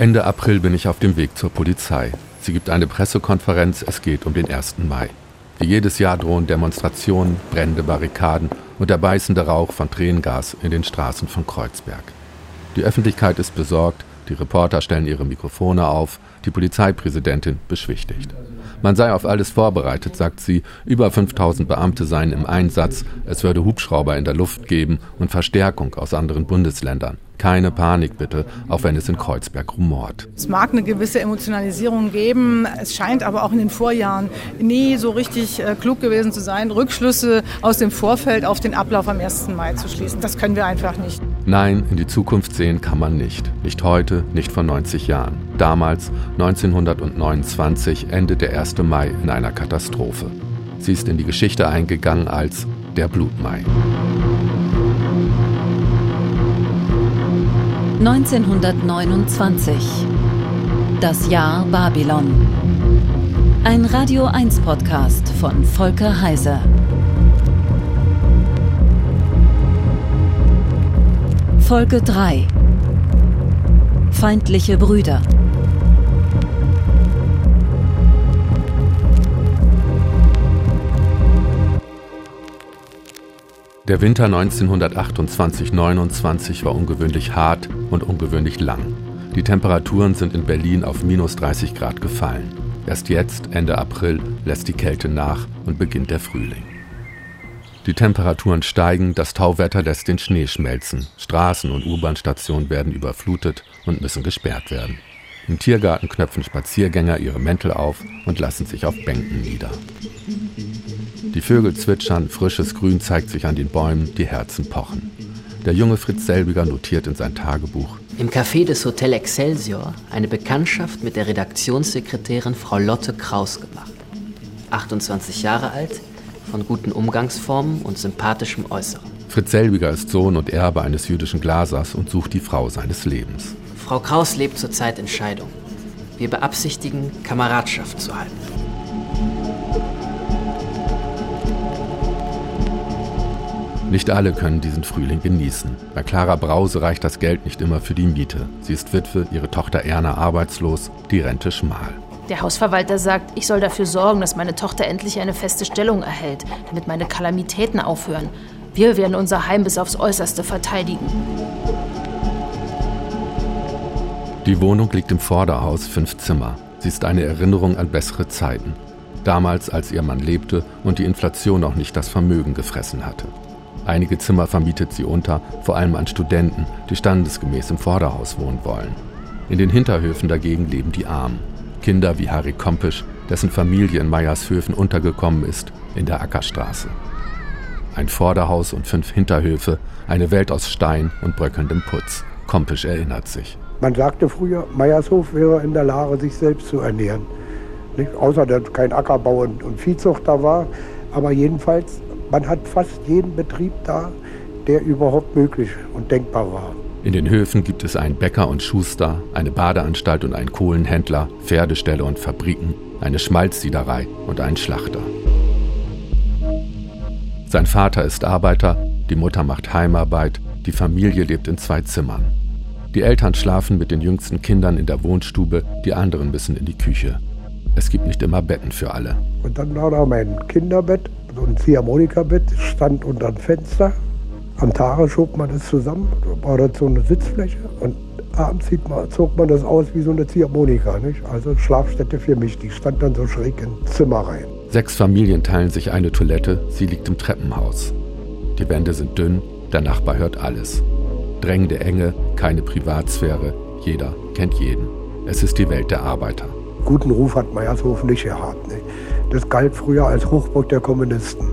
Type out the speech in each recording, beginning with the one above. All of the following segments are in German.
Ende April bin ich auf dem Weg zur Polizei. Sie gibt eine Pressekonferenz, es geht um den 1. Mai. Wie jedes Jahr drohen Demonstrationen, brennende Barrikaden und der beißende Rauch von Tränengas in den Straßen von Kreuzberg. Die Öffentlichkeit ist besorgt, die Reporter stellen ihre Mikrofone auf, die Polizeipräsidentin beschwichtigt. Man sei auf alles vorbereitet, sagt sie. Über 5000 Beamte seien im Einsatz. Es würde Hubschrauber in der Luft geben und Verstärkung aus anderen Bundesländern. Keine Panik bitte, auch wenn es in Kreuzberg rumort. Es mag eine gewisse Emotionalisierung geben. Es scheint aber auch in den Vorjahren nie so richtig äh, klug gewesen zu sein, Rückschlüsse aus dem Vorfeld auf den Ablauf am 1. Mai zu schließen. Das können wir einfach nicht. Nein, in die Zukunft sehen kann man nicht. Nicht heute, nicht vor 90 Jahren. Damals, 1929, endet der 1. Mai in einer Katastrophe. Sie ist in die Geschichte eingegangen als der Blutmai. 1929. Das Jahr Babylon. Ein Radio 1 Podcast von Volker Heise. Folge 3. Feindliche Brüder. Der Winter 1928-29 war ungewöhnlich hart und ungewöhnlich lang. Die Temperaturen sind in Berlin auf minus 30 Grad gefallen. Erst jetzt, Ende April, lässt die Kälte nach und beginnt der Frühling. Die Temperaturen steigen, das Tauwetter lässt den Schnee schmelzen. Straßen und U-Bahn-Stationen werden überflutet und müssen gesperrt werden. Im Tiergarten knöpfen Spaziergänger ihre Mäntel auf und lassen sich auf Bänken nieder. Die Vögel zwitschern, frisches Grün zeigt sich an den Bäumen, die Herzen pochen. Der junge Fritz Selbiger notiert in sein Tagebuch. Im Café des Hotel Excelsior eine Bekanntschaft mit der Redaktionssekretärin Frau Lotte Kraus gemacht. 28 Jahre alt, von guten Umgangsformen und sympathischem Äußeren. Fritz Selbiger ist Sohn und Erbe eines jüdischen Glasers und sucht die Frau seines Lebens. Frau Kraus lebt zurzeit in Scheidung. Wir beabsichtigen, Kameradschaft zu halten. Nicht alle können diesen Frühling genießen. Bei Clara Brause reicht das Geld nicht immer für die Miete. Sie ist Witwe, ihre Tochter Erna arbeitslos, die Rente schmal. Der Hausverwalter sagt, ich soll dafür sorgen, dass meine Tochter endlich eine feste Stellung erhält, damit meine Kalamitäten aufhören. Wir werden unser Heim bis aufs Äußerste verteidigen. Die Wohnung liegt im Vorderhaus, fünf Zimmer. Sie ist eine Erinnerung an bessere Zeiten. Damals, als ihr Mann lebte und die Inflation noch nicht das Vermögen gefressen hatte. Einige Zimmer vermietet sie unter, vor allem an Studenten, die standesgemäß im Vorderhaus wohnen wollen. In den Hinterhöfen dagegen leben die Armen. Kinder wie Harry Kompisch, dessen Familie in Meiershöfen untergekommen ist, in der Ackerstraße. Ein Vorderhaus und fünf Hinterhöfe, eine Welt aus Stein und bröckelndem Putz. Kompisch erinnert sich. Man sagte früher, Meiershof wäre in der Lage, sich selbst zu ernähren. Nicht? Außer dass kein Ackerbau und, und Viehzucht da war. Aber jedenfalls man hat fast jeden Betrieb da, der überhaupt möglich und denkbar war. In den Höfen gibt es einen Bäcker und Schuster, eine Badeanstalt und einen Kohlenhändler, Pferdeställe und Fabriken, eine Schmalzsiederei und einen Schlachter. Sein Vater ist Arbeiter, die Mutter macht Heimarbeit, die Familie lebt in zwei Zimmern. Die Eltern schlafen mit den jüngsten Kindern in der Wohnstube, die anderen müssen in die Küche. Es gibt nicht immer Betten für alle. Und dann war da mein Kinderbett so ein Ziehharmonika-Bett stand unter dem Fenster. Am Tage schob man das zusammen, war das so eine Sitzfläche und abends man, zog man das aus wie so eine Ziehharmonika. Nicht? Also Schlafstätte für mich, die stand dann so schräg ins Zimmer rein. Sechs Familien teilen sich eine Toilette, sie liegt im Treppenhaus. Die Wände sind dünn, der Nachbar hört alles. Drängende Enge, keine Privatsphäre, jeder kennt jeden. Es ist die Welt der Arbeiter. Guten Ruf hat Meiershof nicht gehabt. Ne? Das galt früher als Hochburg der Kommunisten.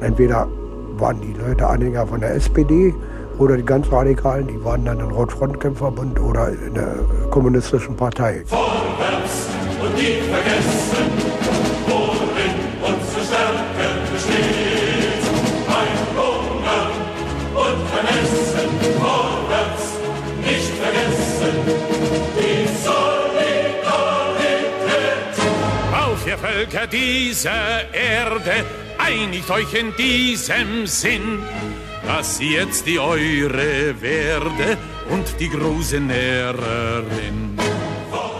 Entweder waren die Leute Anhänger von der SPD oder die ganz Radikalen, die waren dann im Rotfrontkämpferbund oder in der kommunistischen Partei. Vorwärts und nie vergessen, Völker dieser Erde, einigt euch in diesem Sinn. dass sie jetzt die eure werde und die große Näherin.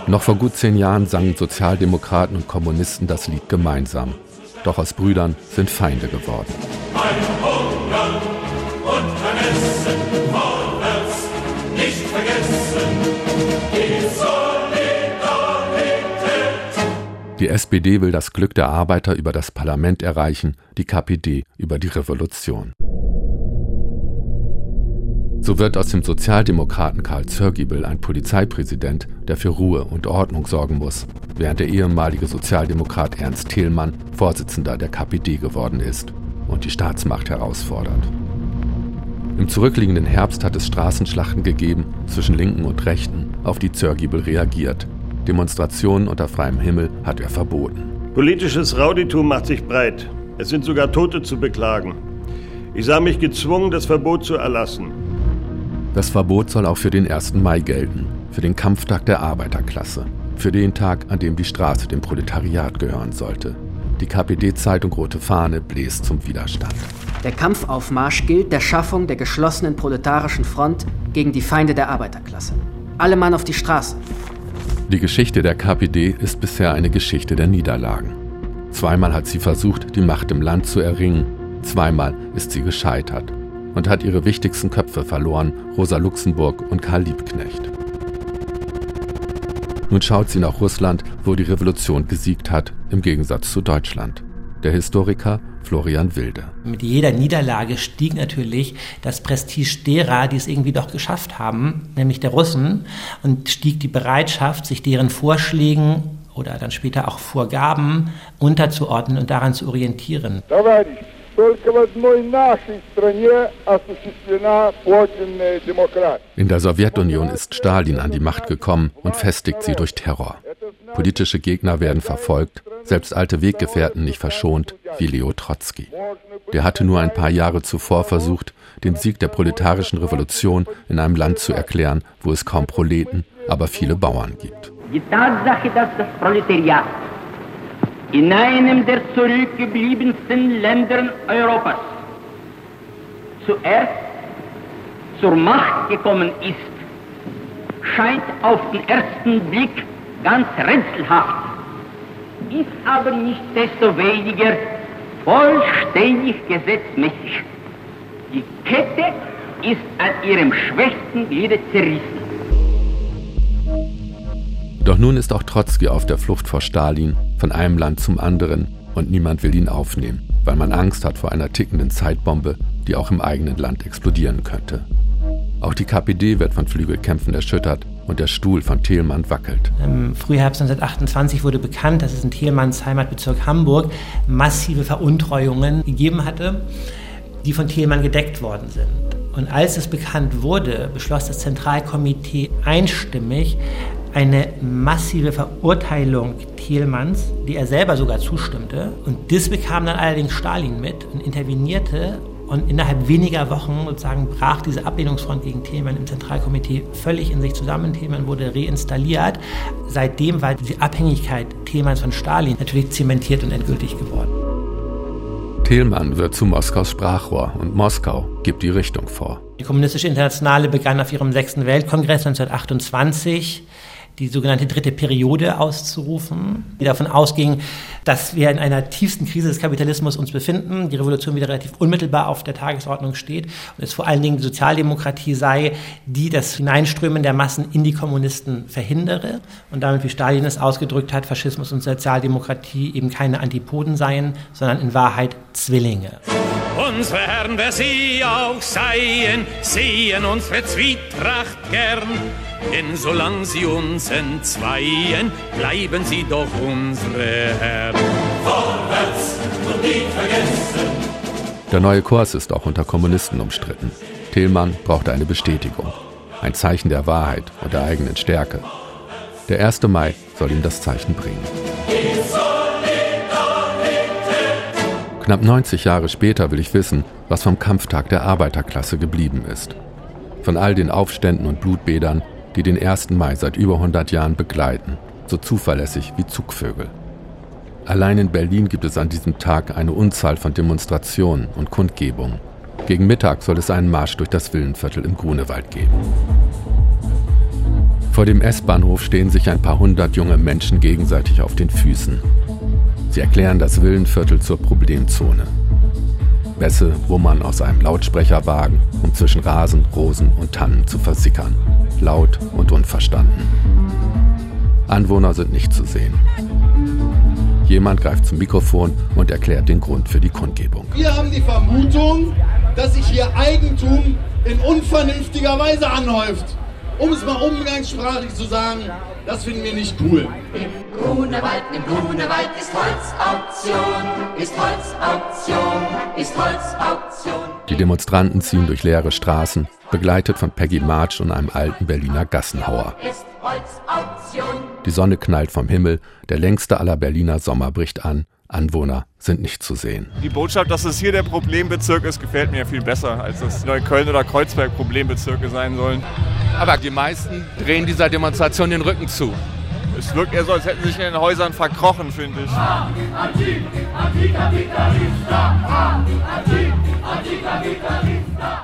Noch vor gut zehn Jahren sangen Sozialdemokraten und Kommunisten das Lied gemeinsam. Doch aus Brüdern sind Feinde geworden. Ein Die SPD will das Glück der Arbeiter über das Parlament erreichen, die KPD über die Revolution. So wird aus dem Sozialdemokraten Karl Zörgiebel ein Polizeipräsident, der für Ruhe und Ordnung sorgen muss, während der ehemalige Sozialdemokrat Ernst Thälmann Vorsitzender der KPD geworden ist und die Staatsmacht herausfordert. Im zurückliegenden Herbst hat es Straßenschlachten gegeben zwischen Linken und Rechten, auf die Zörgiebel reagiert. Demonstrationen unter freiem Himmel hat er verboten. Politisches Rauditum macht sich breit. Es sind sogar Tote zu beklagen. Ich sah mich gezwungen, das Verbot zu erlassen. Das Verbot soll auch für den 1. Mai gelten, für den Kampftag der Arbeiterklasse, für den Tag, an dem die Straße dem Proletariat gehören sollte. Die KPD-Zeitung Rote Fahne bläst zum Widerstand. Der Kampfaufmarsch gilt der Schaffung der geschlossenen proletarischen Front gegen die Feinde der Arbeiterklasse. Alle Mann auf die Straße. Die Geschichte der KPD ist bisher eine Geschichte der Niederlagen. Zweimal hat sie versucht, die Macht im Land zu erringen, zweimal ist sie gescheitert und hat ihre wichtigsten Köpfe verloren, Rosa Luxemburg und Karl Liebknecht. Nun schaut sie nach Russland, wo die Revolution gesiegt hat, im Gegensatz zu Deutschland. Der Historiker Florian Wilde. Mit jeder Niederlage stieg natürlich das Prestige derer, die es irgendwie doch geschafft haben, nämlich der Russen, und stieg die Bereitschaft, sich deren Vorschlägen oder dann später auch Vorgaben unterzuordnen und daran zu orientieren. In der Sowjetunion ist Stalin an die Macht gekommen und festigt sie durch Terror. Politische Gegner werden verfolgt, selbst alte Weggefährten nicht verschont, wie Leo Trotzki. Der hatte nur ein paar Jahre zuvor versucht, den Sieg der proletarischen Revolution in einem Land zu erklären, wo es kaum Proleten, aber viele Bauern gibt. Die Tatsache, dass das Proletariat in einem der zurückgebliebensten Länder Europas zuerst zur Macht gekommen ist, scheint auf den ersten Blick ganz rätselhaft, ist aber nicht desto weniger vollständig gesetzmäßig. Die Kette ist an ihrem schwächsten Gliede zerrissen. Doch nun ist auch Trotzki auf der Flucht vor Stalin, von einem Land zum anderen, und niemand will ihn aufnehmen, weil man Angst hat vor einer tickenden Zeitbombe, die auch im eigenen Land explodieren könnte. Auch die KPD wird von Flügelkämpfen erschüttert und der Stuhl von Thielmann wackelt. Im Frühherbst 1928 wurde bekannt, dass es in Thielmanns Heimatbezirk Hamburg massive Veruntreuungen gegeben hatte, die von Thielmann gedeckt worden sind. Und als es bekannt wurde, beschloss das Zentralkomitee einstimmig, eine massive Verurteilung Thielmanns, die er selber sogar zustimmte. Und das bekam dann allerdings Stalin mit und intervenierte. Und innerhalb weniger Wochen sozusagen brach diese Ablehnungsfront gegen Thielmann im Zentralkomitee völlig in sich zusammen. Thielmann wurde reinstalliert. Seitdem war die Abhängigkeit Thielmanns von Stalin natürlich zementiert und endgültig geworden. Thielmann wird zu Moskaus Sprachrohr und Moskau gibt die Richtung vor. Die Kommunistische Internationale begann auf ihrem sechsten Weltkongress 1928 die sogenannte dritte Periode auszurufen, die davon ausging, dass wir in einer tiefsten Krise des Kapitalismus uns befinden, die Revolution wieder relativ unmittelbar auf der Tagesordnung steht und es vor allen Dingen die Sozialdemokratie sei, die das Hineinströmen der Massen in die Kommunisten verhindere und damit, wie Stalin es ausgedrückt hat, Faschismus und Sozialdemokratie eben keine Antipoden seien, sondern in Wahrheit Zwillinge. Unsere Herren, wer sie auch seien, sehen unsere Zwietracht gern. Denn solange sie uns entzweien, bleiben sie doch unsere Herren. Vorwärts und nie vergessen. Der neue Kurs ist auch unter Kommunisten umstritten. Tillmann brauchte eine Bestätigung, ein Zeichen der Wahrheit und der eigenen Stärke. Der 1. Mai soll ihm das Zeichen bringen. Knapp 90 Jahre später will ich wissen, was vom Kampftag der Arbeiterklasse geblieben ist. Von all den Aufständen und Blutbädern, die den 1. Mai seit über 100 Jahren begleiten, so zuverlässig wie Zugvögel. Allein in Berlin gibt es an diesem Tag eine Unzahl von Demonstrationen und Kundgebungen. Gegen Mittag soll es einen Marsch durch das Villenviertel im Grunewald geben. Vor dem S-Bahnhof stehen sich ein paar hundert junge Menschen gegenseitig auf den Füßen. Sie erklären das Villenviertel zur Problemzone. Bässe wummern aus einem Lautsprecherwagen, um zwischen Rasen, Rosen und Tannen zu versickern. Laut und unverstanden. Anwohner sind nicht zu sehen. Jemand greift zum Mikrofon und erklärt den Grund für die Kundgebung. Wir haben die Vermutung, dass sich hier Eigentum in unvernünftiger Weise anhäuft. Um es mal umgangssprachlich zu sagen, das finden wir nicht cool. Im Grunewald, im Grunewald ist Holzauktion, ist Holzauktion, ist Holzauktion. Die Demonstranten ziehen durch leere Straßen, begleitet von Peggy March und einem alten Berliner Gassenhauer. Die Sonne knallt vom Himmel, der längste aller Berliner Sommer bricht an, Anwohner sind nicht zu sehen. Die Botschaft, dass es hier der Problembezirk ist, gefällt mir viel besser, als dass Neukölln oder Kreuzberg Problembezirke sein sollen. Aber die meisten drehen dieser Demonstration den Rücken zu. Es wirkt eher so, als hätten sich in den Häusern verkrochen, finde ich.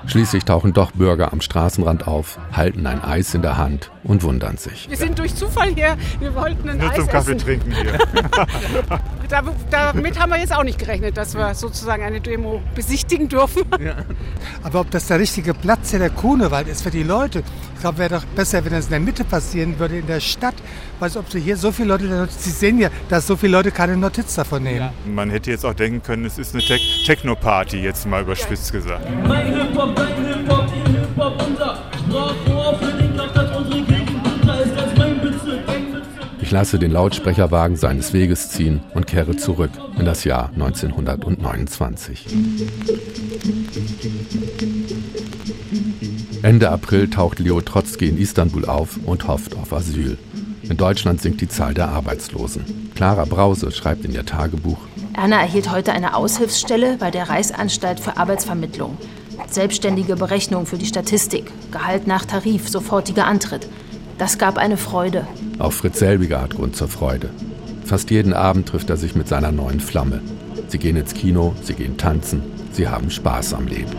Schließlich tauchen doch Bürger am Straßenrand auf, halten ein Eis in der Hand und wundern sich. Wir sind durch Zufall hier. Wir wollten ein Nur Eis zum Kaffee essen. trinken hier. Da, damit haben wir jetzt auch nicht gerechnet, dass wir sozusagen eine Demo besichtigen dürfen. Aber ob das der richtige Platz hier der Grunewald ist für die Leute, ich glaube, wäre doch besser, wenn das in der Mitte passieren würde, in der Stadt. Weiß ob sie hier so viele Leute, Sie sehen ja, dass so viele Leute keine Notiz davon nehmen. Man hätte jetzt auch denken können, es ist eine Te Techno-Party, jetzt mal überspitzt gesagt. Mein Hip-Hop, ihr Hip-Hop, Ich lasse den Lautsprecherwagen seines Weges ziehen und kehre zurück in das Jahr 1929. Ende April taucht Leo Trotzki in Istanbul auf und hofft auf Asyl. In Deutschland sinkt die Zahl der Arbeitslosen. Clara Brause schreibt in ihr Tagebuch, Erna erhielt heute eine Aushilfsstelle bei der Reichsanstalt für Arbeitsvermittlung. Selbstständige Berechnung für die Statistik, Gehalt nach Tarif, sofortiger Antritt. Das gab eine Freude. Auch Fritz Selbiger hat Grund zur Freude. Fast jeden Abend trifft er sich mit seiner neuen Flamme. Sie gehen ins Kino, sie gehen tanzen, sie haben Spaß am Leben.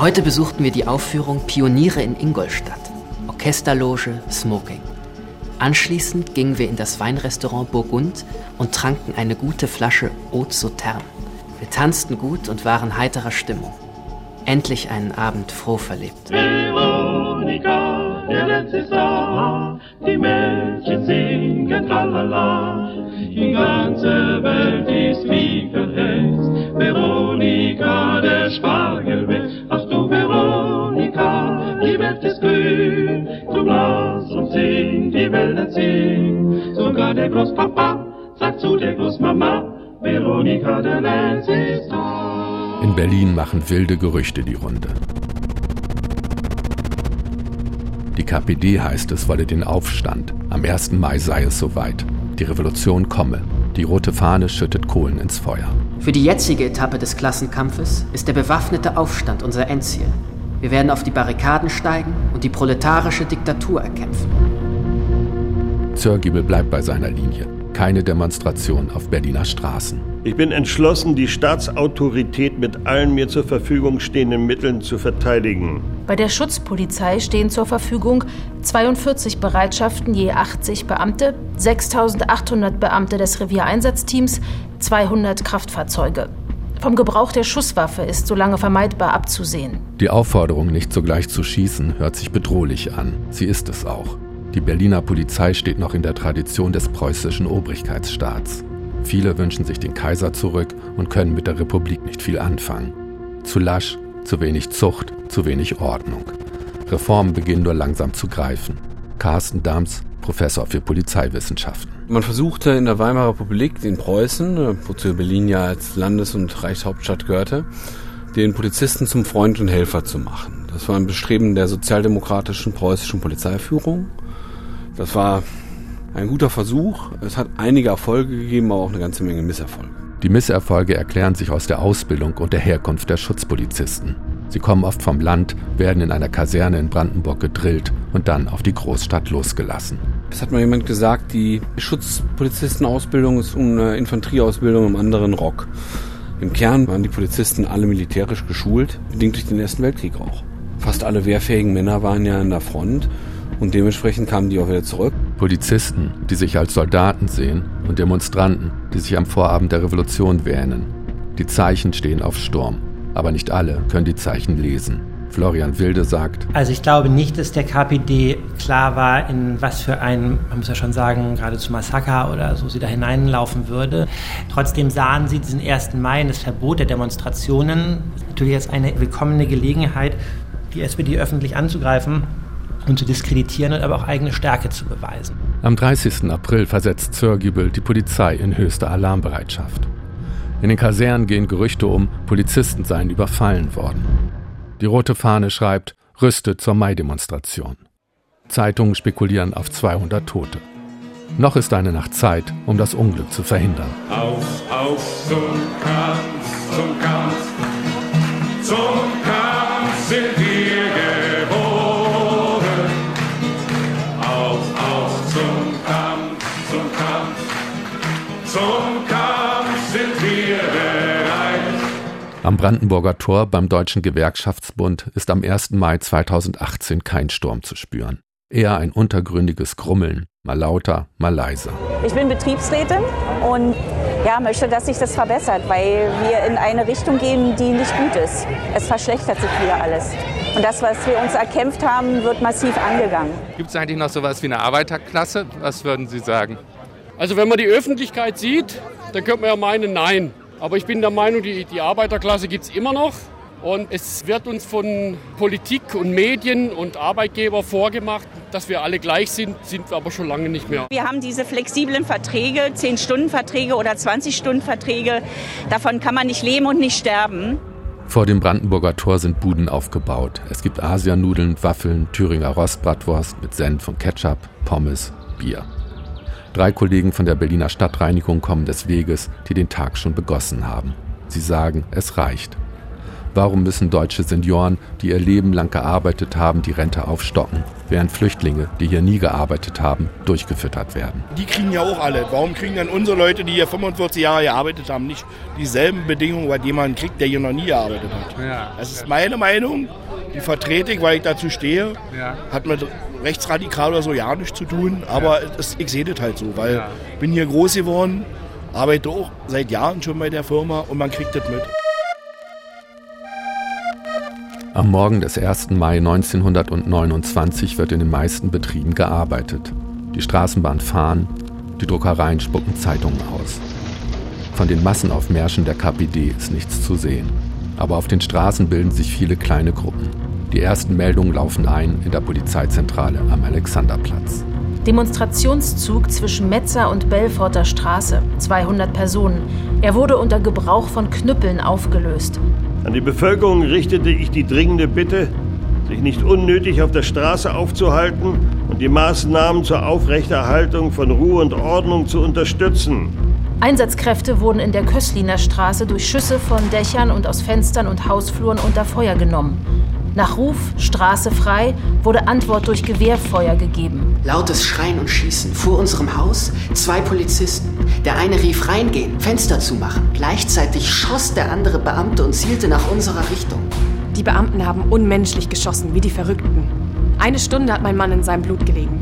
Heute besuchten wir die Aufführung Pioniere in Ingolstadt. Orchesterloge, Smoking. Anschließend gingen wir in das Weinrestaurant Burgund und tranken eine gute Flasche Haute Sauterne. Wir tanzten gut und waren heiterer Stimmung. Endlich einen Abend froh verlebt. Veronika, der letzte Star, die Mädchen singen tralala. Die ganze Welt ist wie verhext. Veronika, der Spargel weg. Ach du Veronika, die Welt ist grün. Du blass und sing, die Wälder sing. Sogar der Großpapa sagt zu der Großmama, Veronika, der letzte Star. In Berlin machen wilde Gerüchte die Runde. Die KPD heißt es, wolle den Aufstand. Am 1. Mai sei es soweit. Die Revolution komme. Die rote Fahne schüttet Kohlen ins Feuer. Für die jetzige Etappe des Klassenkampfes ist der bewaffnete Aufstand unser Endziel. Wir werden auf die Barrikaden steigen und die proletarische Diktatur erkämpfen. Zörgiebel bleibt bei seiner Linie. Keine Demonstration auf Berliner Straßen. Ich bin entschlossen, die Staatsautorität mit allen mir zur Verfügung stehenden Mitteln zu verteidigen. Bei der Schutzpolizei stehen zur Verfügung 42 Bereitschaften je 80 Beamte, 6800 Beamte des Reviereinsatzteams, 200 Kraftfahrzeuge. Vom Gebrauch der Schusswaffe ist so lange vermeidbar abzusehen. Die Aufforderung, nicht sogleich zu schießen, hört sich bedrohlich an. Sie ist es auch. Die Berliner Polizei steht noch in der Tradition des preußischen Obrigkeitsstaats. Viele wünschen sich den Kaiser zurück und können mit der Republik nicht viel anfangen. Zu lasch, zu wenig Zucht, zu wenig Ordnung. Reformen beginnen nur langsam zu greifen. Carsten Dams, Professor für Polizeiwissenschaften. Man versuchte in der Weimarer Republik, in Preußen, wozu Berlin ja als Landes- und Reichshauptstadt gehörte, den Polizisten zum Freund und Helfer zu machen. Das war ein Bestreben der sozialdemokratischen preußischen Polizeiführung. Das war ein guter Versuch. Es hat einige Erfolge gegeben, aber auch eine ganze Menge Misserfolge. Die Misserfolge erklären sich aus der Ausbildung und der Herkunft der Schutzpolizisten. Sie kommen oft vom Land, werden in einer Kaserne in Brandenburg gedrillt und dann auf die Großstadt losgelassen. Es hat mal jemand gesagt, die Schutzpolizistenausbildung ist eine Infanterieausbildung im anderen Rock. Im Kern waren die Polizisten alle militärisch geschult, bedingt durch den Ersten Weltkrieg auch. Fast alle wehrfähigen Männer waren ja an der Front und dementsprechend kamen die auch wieder zurück. Polizisten, die sich als Soldaten sehen und Demonstranten, die sich am Vorabend der Revolution wähnen. Die Zeichen stehen auf Sturm, aber nicht alle können die Zeichen lesen. Florian Wilde sagt. Also ich glaube nicht, dass der KPD klar war, in was für ein, man muss ja schon sagen, geradezu Massaker oder so sie da hineinlaufen würde. Trotzdem sahen sie diesen 1. Mai das Verbot der Demonstrationen natürlich als eine willkommene Gelegenheit, die SPD öffentlich anzugreifen und zu diskreditieren und aber auch eigene Stärke zu beweisen. Am 30. April versetzt Zörgibel die Polizei in höchste Alarmbereitschaft. In den Kasernen gehen Gerüchte um, Polizisten seien überfallen worden. Die rote Fahne schreibt, Rüste zur Mai-Demonstration. Zeitungen spekulieren auf 200 Tote. Noch ist eine Nacht Zeit, um das Unglück zu verhindern. Auf, auf zum Kampf, Brandenburger Tor beim Deutschen Gewerkschaftsbund ist am 1. Mai 2018 kein Sturm zu spüren. Eher ein untergründiges Grummeln, mal lauter, mal leiser. Ich bin Betriebsrätin und ja, möchte, dass sich das verbessert, weil wir in eine Richtung gehen, die nicht gut ist. Es verschlechtert sich wieder alles. Und das, was wir uns erkämpft haben, wird massiv angegangen. Gibt es eigentlich noch sowas wie eine Arbeiterklasse? Was würden Sie sagen? Also wenn man die Öffentlichkeit sieht, dann könnte man ja meinen, nein. Aber ich bin der Meinung, die, die Arbeiterklasse gibt es immer noch. Und es wird uns von Politik und Medien und Arbeitgeber vorgemacht, dass wir alle gleich sind, sind wir aber schon lange nicht mehr. Wir haben diese flexiblen Verträge, 10-Stunden-Verträge oder 20-Stunden-Verträge. Davon kann man nicht leben und nicht sterben. Vor dem Brandenburger Tor sind Buden aufgebaut. Es gibt Asianudeln, Waffeln, Thüringer Rostbratwurst mit Senf und Ketchup, Pommes, Bier. Drei Kollegen von der Berliner Stadtreinigung kommen des Weges, die den Tag schon begossen haben. Sie sagen, es reicht. Warum müssen deutsche Senioren, die ihr Leben lang gearbeitet haben, die Rente aufstocken, während Flüchtlinge, die hier nie gearbeitet haben, durchgefüttert werden? Die kriegen ja auch alle. Warum kriegen dann unsere Leute, die hier 45 Jahre gearbeitet haben, nicht dieselben Bedingungen, weil jemand kriegt, der hier noch nie gearbeitet hat? Ja. Das ist meine Meinung. Die vertrete ich, weil ich dazu stehe. Ja. Hat mit rechtsradikal oder so ja nichts zu tun. Aber es, ich sehe das halt so, weil ich bin hier groß geworden, arbeite auch seit Jahren schon bei der Firma und man kriegt das mit. Am Morgen des 1. Mai 1929 wird in den meisten Betrieben gearbeitet. Die Straßenbahnen fahren, die Druckereien spucken Zeitungen aus. Von den Massenaufmärschen der KPD ist nichts zu sehen. Aber auf den Straßen bilden sich viele kleine Gruppen. Die ersten Meldungen laufen ein in der Polizeizentrale am Alexanderplatz. Demonstrationszug zwischen Metzer und Belforter Straße. 200 Personen. Er wurde unter Gebrauch von Knüppeln aufgelöst. An die Bevölkerung richtete ich die dringende Bitte, sich nicht unnötig auf der Straße aufzuhalten und die Maßnahmen zur Aufrechterhaltung von Ruhe und Ordnung zu unterstützen. Einsatzkräfte wurden in der Kösliner Straße durch Schüsse von Dächern und aus Fenstern und Hausfluren unter Feuer genommen. Nach Ruf Straße frei wurde Antwort durch Gewehrfeuer gegeben. Lautes Schreien und Schießen vor unserem Haus, zwei Polizisten. Der eine rief reingehen, Fenster zumachen. Gleichzeitig schoss der andere Beamte und zielte nach unserer Richtung. Die Beamten haben unmenschlich geschossen, wie die Verrückten. Eine Stunde hat mein Mann in seinem Blut gelegen.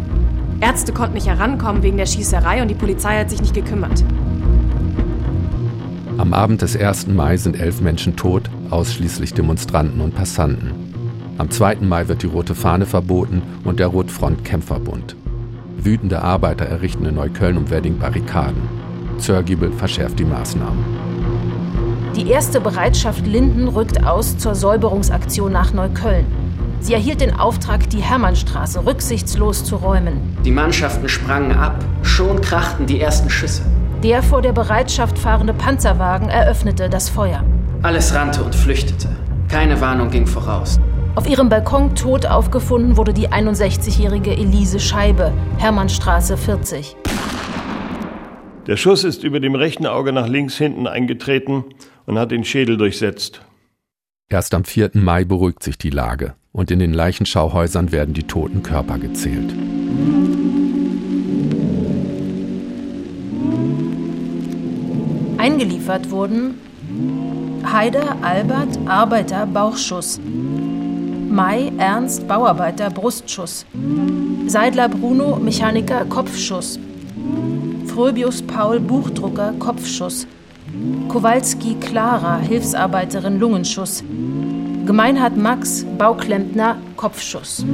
Ärzte konnten nicht herankommen wegen der Schießerei und die Polizei hat sich nicht gekümmert. Am Abend des 1. Mai sind elf Menschen tot, ausschließlich Demonstranten und Passanten. Am 2. Mai wird die Rote Fahne verboten und der Rotfront Kämpferbund. Wütende Arbeiter errichten in Neukölln und Wedding Barrikaden. Zörgiebel verschärft die Maßnahmen. Die erste Bereitschaft Linden rückt aus zur Säuberungsaktion nach Neukölln. Sie erhielt den Auftrag, die Hermannstraße rücksichtslos zu räumen. Die Mannschaften sprangen ab, schon krachten die ersten Schüsse. Der vor der Bereitschaft fahrende Panzerwagen eröffnete das Feuer. Alles rannte und flüchtete. Keine Warnung ging voraus. Auf ihrem Balkon tot aufgefunden wurde die 61-jährige Elise Scheibe, Hermannstraße 40. Der Schuss ist über dem rechten Auge nach links hinten eingetreten und hat den Schädel durchsetzt. Erst am 4. Mai beruhigt sich die Lage und in den Leichenschauhäusern werden die toten Körper gezählt. Eingeliefert wurden Haider Albert Arbeiter Bauchschuss. Mai Ernst Bauarbeiter Brustschuss. Seidler Bruno Mechaniker Kopfschuss. Fröbius Paul Buchdrucker Kopfschuss. Kowalski Clara Hilfsarbeiterin Lungenschuss. Gemeinhardt Max Bauklempner Kopfschuss.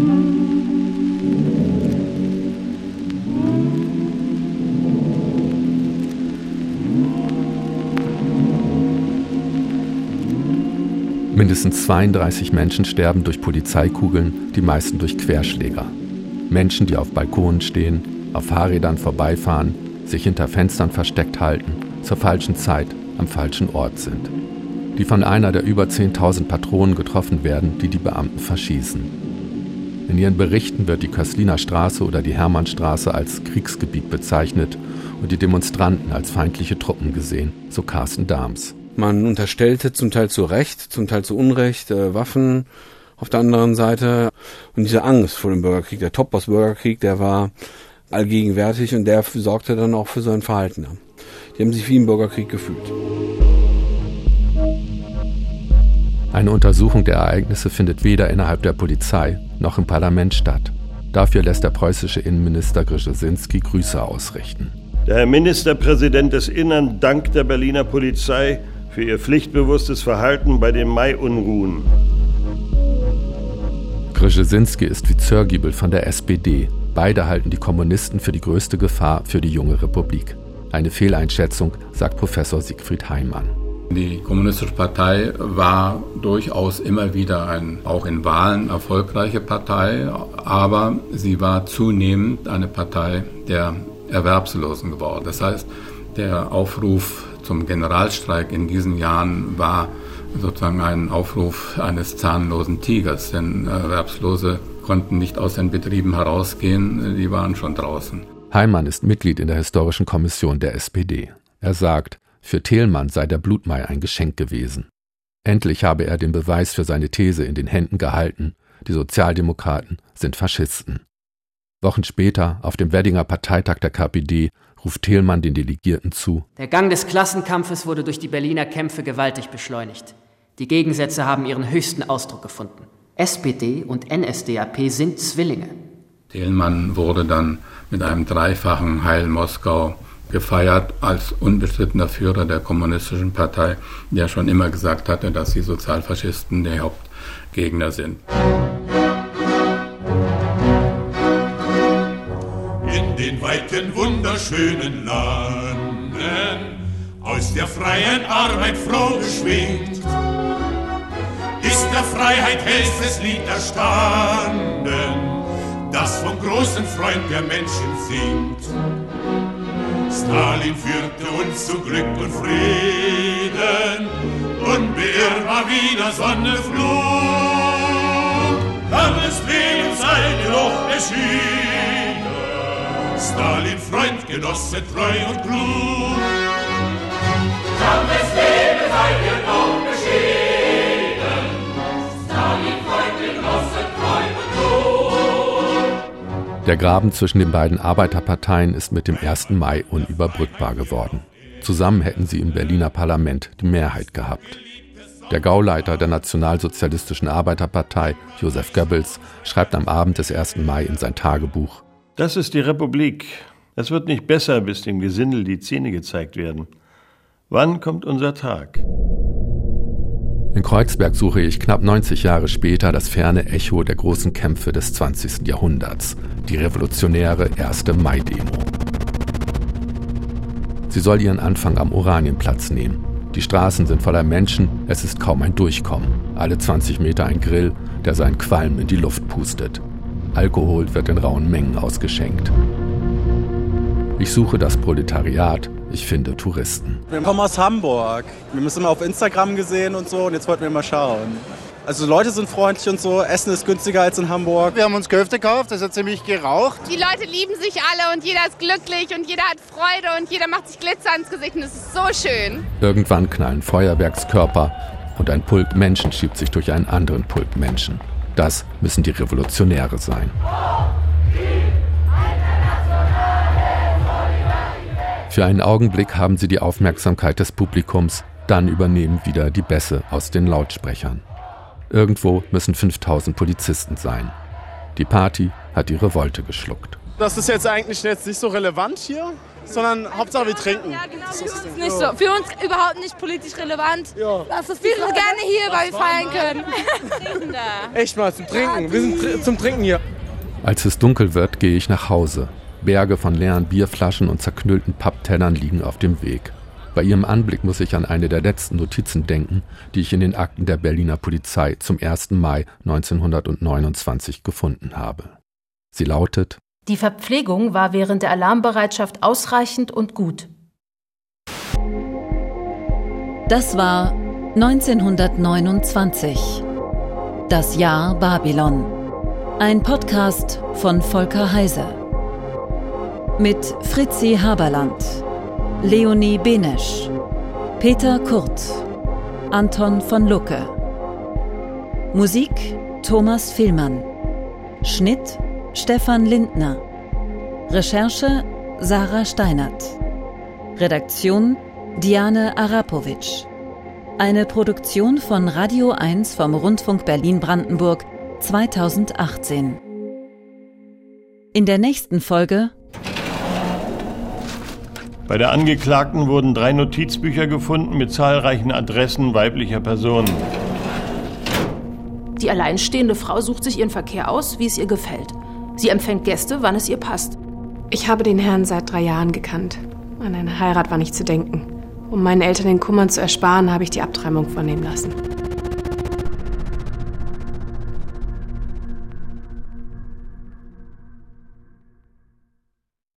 Mindestens 32 Menschen sterben durch Polizeikugeln, die meisten durch Querschläger. Menschen, die auf Balkonen stehen, auf Fahrrädern vorbeifahren, sich hinter Fenstern versteckt halten, zur falschen Zeit am falschen Ort sind. Die von einer der über 10.000 Patronen getroffen werden, die die Beamten verschießen. In ihren Berichten wird die Kösliner Straße oder die Hermannstraße als Kriegsgebiet bezeichnet und die Demonstranten als feindliche Truppen gesehen, so Carsten Dahms. Man unterstellte zum Teil zu Recht, zum Teil zu Unrecht äh, Waffen auf der anderen Seite. Und diese Angst vor dem Bürgerkrieg, der Topos-Bürgerkrieg, der war allgegenwärtig und der sorgte dann auch für so ein Verhalten. Die haben sich wie im Bürgerkrieg gefühlt. Eine Untersuchung der Ereignisse findet weder innerhalb der Polizei noch im Parlament statt. Dafür lässt der preußische Innenminister Grzesinski Grüße ausrichten. Der Herr Ministerpräsident des Innern dankt der Berliner Polizei für ihr pflichtbewusstes Verhalten bei den Mai-Unruhen. Grzesinski ist wie Zörgiebel von der SPD. Beide halten die Kommunisten für die größte Gefahr für die junge Republik. Eine Fehleinschätzung, sagt Professor Siegfried Heimann. Die Kommunistische Partei war durchaus immer wieder ein, auch in Wahlen erfolgreiche Partei, aber sie war zunehmend eine Partei der Erwerbslosen geworden. Das heißt, der Aufruf zum Generalstreik in diesen Jahren war sozusagen ein Aufruf eines zahnlosen Tigers, denn Erwerbslose konnten nicht aus den Betrieben herausgehen, die waren schon draußen. Heimann ist Mitglied in der Historischen Kommission der SPD. Er sagt, für Thälmann sei der Blutmai ein Geschenk gewesen. Endlich habe er den Beweis für seine These in den Händen gehalten, die Sozialdemokraten sind Faschisten. Wochen später, auf dem Weddinger Parteitag der KPD, ruft Thälmann den Delegierten zu. Der Gang des Klassenkampfes wurde durch die Berliner Kämpfe gewaltig beschleunigt. Die Gegensätze haben ihren höchsten Ausdruck gefunden. SPD und NSDAP sind Zwillinge. Thälmann wurde dann mit einem dreifachen Heil Moskau gefeiert als unbestrittener Führer der Kommunistischen Partei, der schon immer gesagt hatte, dass die Sozialfaschisten der Hauptgegner sind. Wunderschönen Landen, aus der freien Arbeit froh geschwingt, ist der Freiheit hellstes Lied erstanden, das vom großen Freund der Menschen singt. Stalin führte uns zu Glück und Frieden, unbeirrbar wieder Sonneflut. Dann ist Lebenszeit jedoch erschienen, Stalin Freund, Genosse treu und klug. Dann ist Lebenszeit jedoch erschienen, Stalin Freund, Genosse treu und klug. Der Graben zwischen den beiden Arbeiterparteien ist mit dem 1. Mai unüberbrückbar geworden. Zusammen hätten sie im Berliner Parlament die Mehrheit gehabt. Der Gauleiter der Nationalsozialistischen Arbeiterpartei, Josef Goebbels, schreibt am Abend des 1. Mai in sein Tagebuch: Das ist die Republik. Es wird nicht besser, bis dem Gesindel die Zähne gezeigt werden. Wann kommt unser Tag? In Kreuzberg suche ich knapp 90 Jahre später das ferne Echo der großen Kämpfe des 20. Jahrhunderts, die revolutionäre 1. Mai-Demo. Sie soll ihren Anfang am Oranienplatz nehmen. Die Straßen sind voller Menschen, es ist kaum ein Durchkommen. Alle 20 Meter ein Grill, der seinen Qualm in die Luft pustet. Alkohol wird in rauen Mengen ausgeschenkt. Ich suche das Proletariat, ich finde Touristen. Wir kommen aus Hamburg. Wir haben es immer auf Instagram gesehen und so und jetzt wollten wir mal schauen. Also Leute sind freundlich und so, Essen ist günstiger als in Hamburg. Wir haben uns Köfte gekauft, das ist ja ziemlich geraucht. Die Leute lieben sich alle und jeder ist glücklich und jeder hat Freude und jeder macht sich Glitzer ins Gesicht und es ist so schön. Irgendwann knallen Feuerwerkskörper und ein Pulk Menschen schiebt sich durch einen anderen Pulk Menschen. Das müssen die Revolutionäre sein. Für einen Augenblick haben sie die Aufmerksamkeit des Publikums Dann übernehmen wieder die Bässe aus den Lautsprechern. Irgendwo müssen 5000 Polizisten sein. Die Party hat die Revolte geschluckt. Das ist jetzt eigentlich jetzt nicht so relevant hier, sondern Hauptsache wir trinken. Ja, genau. Für uns nicht so. Für uns überhaupt nicht politisch relevant. Ja. Lass uns wir sind gerne hier, weil wir feiern können. Echt mal zum Trinken. Wir sind tr zum Trinken hier. Als es dunkel wird, gehe ich nach Hause. Berge von leeren Bierflaschen und zerknüllten Papptellern liegen auf dem Weg. Bei ihrem Anblick muss ich an eine der letzten Notizen denken, die ich in den Akten der Berliner Polizei zum 1. Mai 1929 gefunden habe. Sie lautet Die Verpflegung war während der Alarmbereitschaft ausreichend und gut. Das war 1929. Das Jahr Babylon. Ein Podcast von Volker Heise. Mit Fritzi Haberland. Leonie Benesch, Peter Kurt, Anton von Lucke. Musik Thomas Villmann. Schnitt Stefan Lindner. Recherche Sarah Steinert. Redaktion Diane Arapovic. Eine Produktion von Radio 1 vom Rundfunk Berlin-Brandenburg 2018. In der nächsten Folge bei der Angeklagten wurden drei Notizbücher gefunden mit zahlreichen Adressen weiblicher Personen. Die alleinstehende Frau sucht sich ihren Verkehr aus, wie es ihr gefällt. Sie empfängt Gäste, wann es ihr passt. Ich habe den Herrn seit drei Jahren gekannt. An eine Heirat war nicht zu denken. Um meinen Eltern den Kummer zu ersparen, habe ich die Abtreibung vornehmen lassen.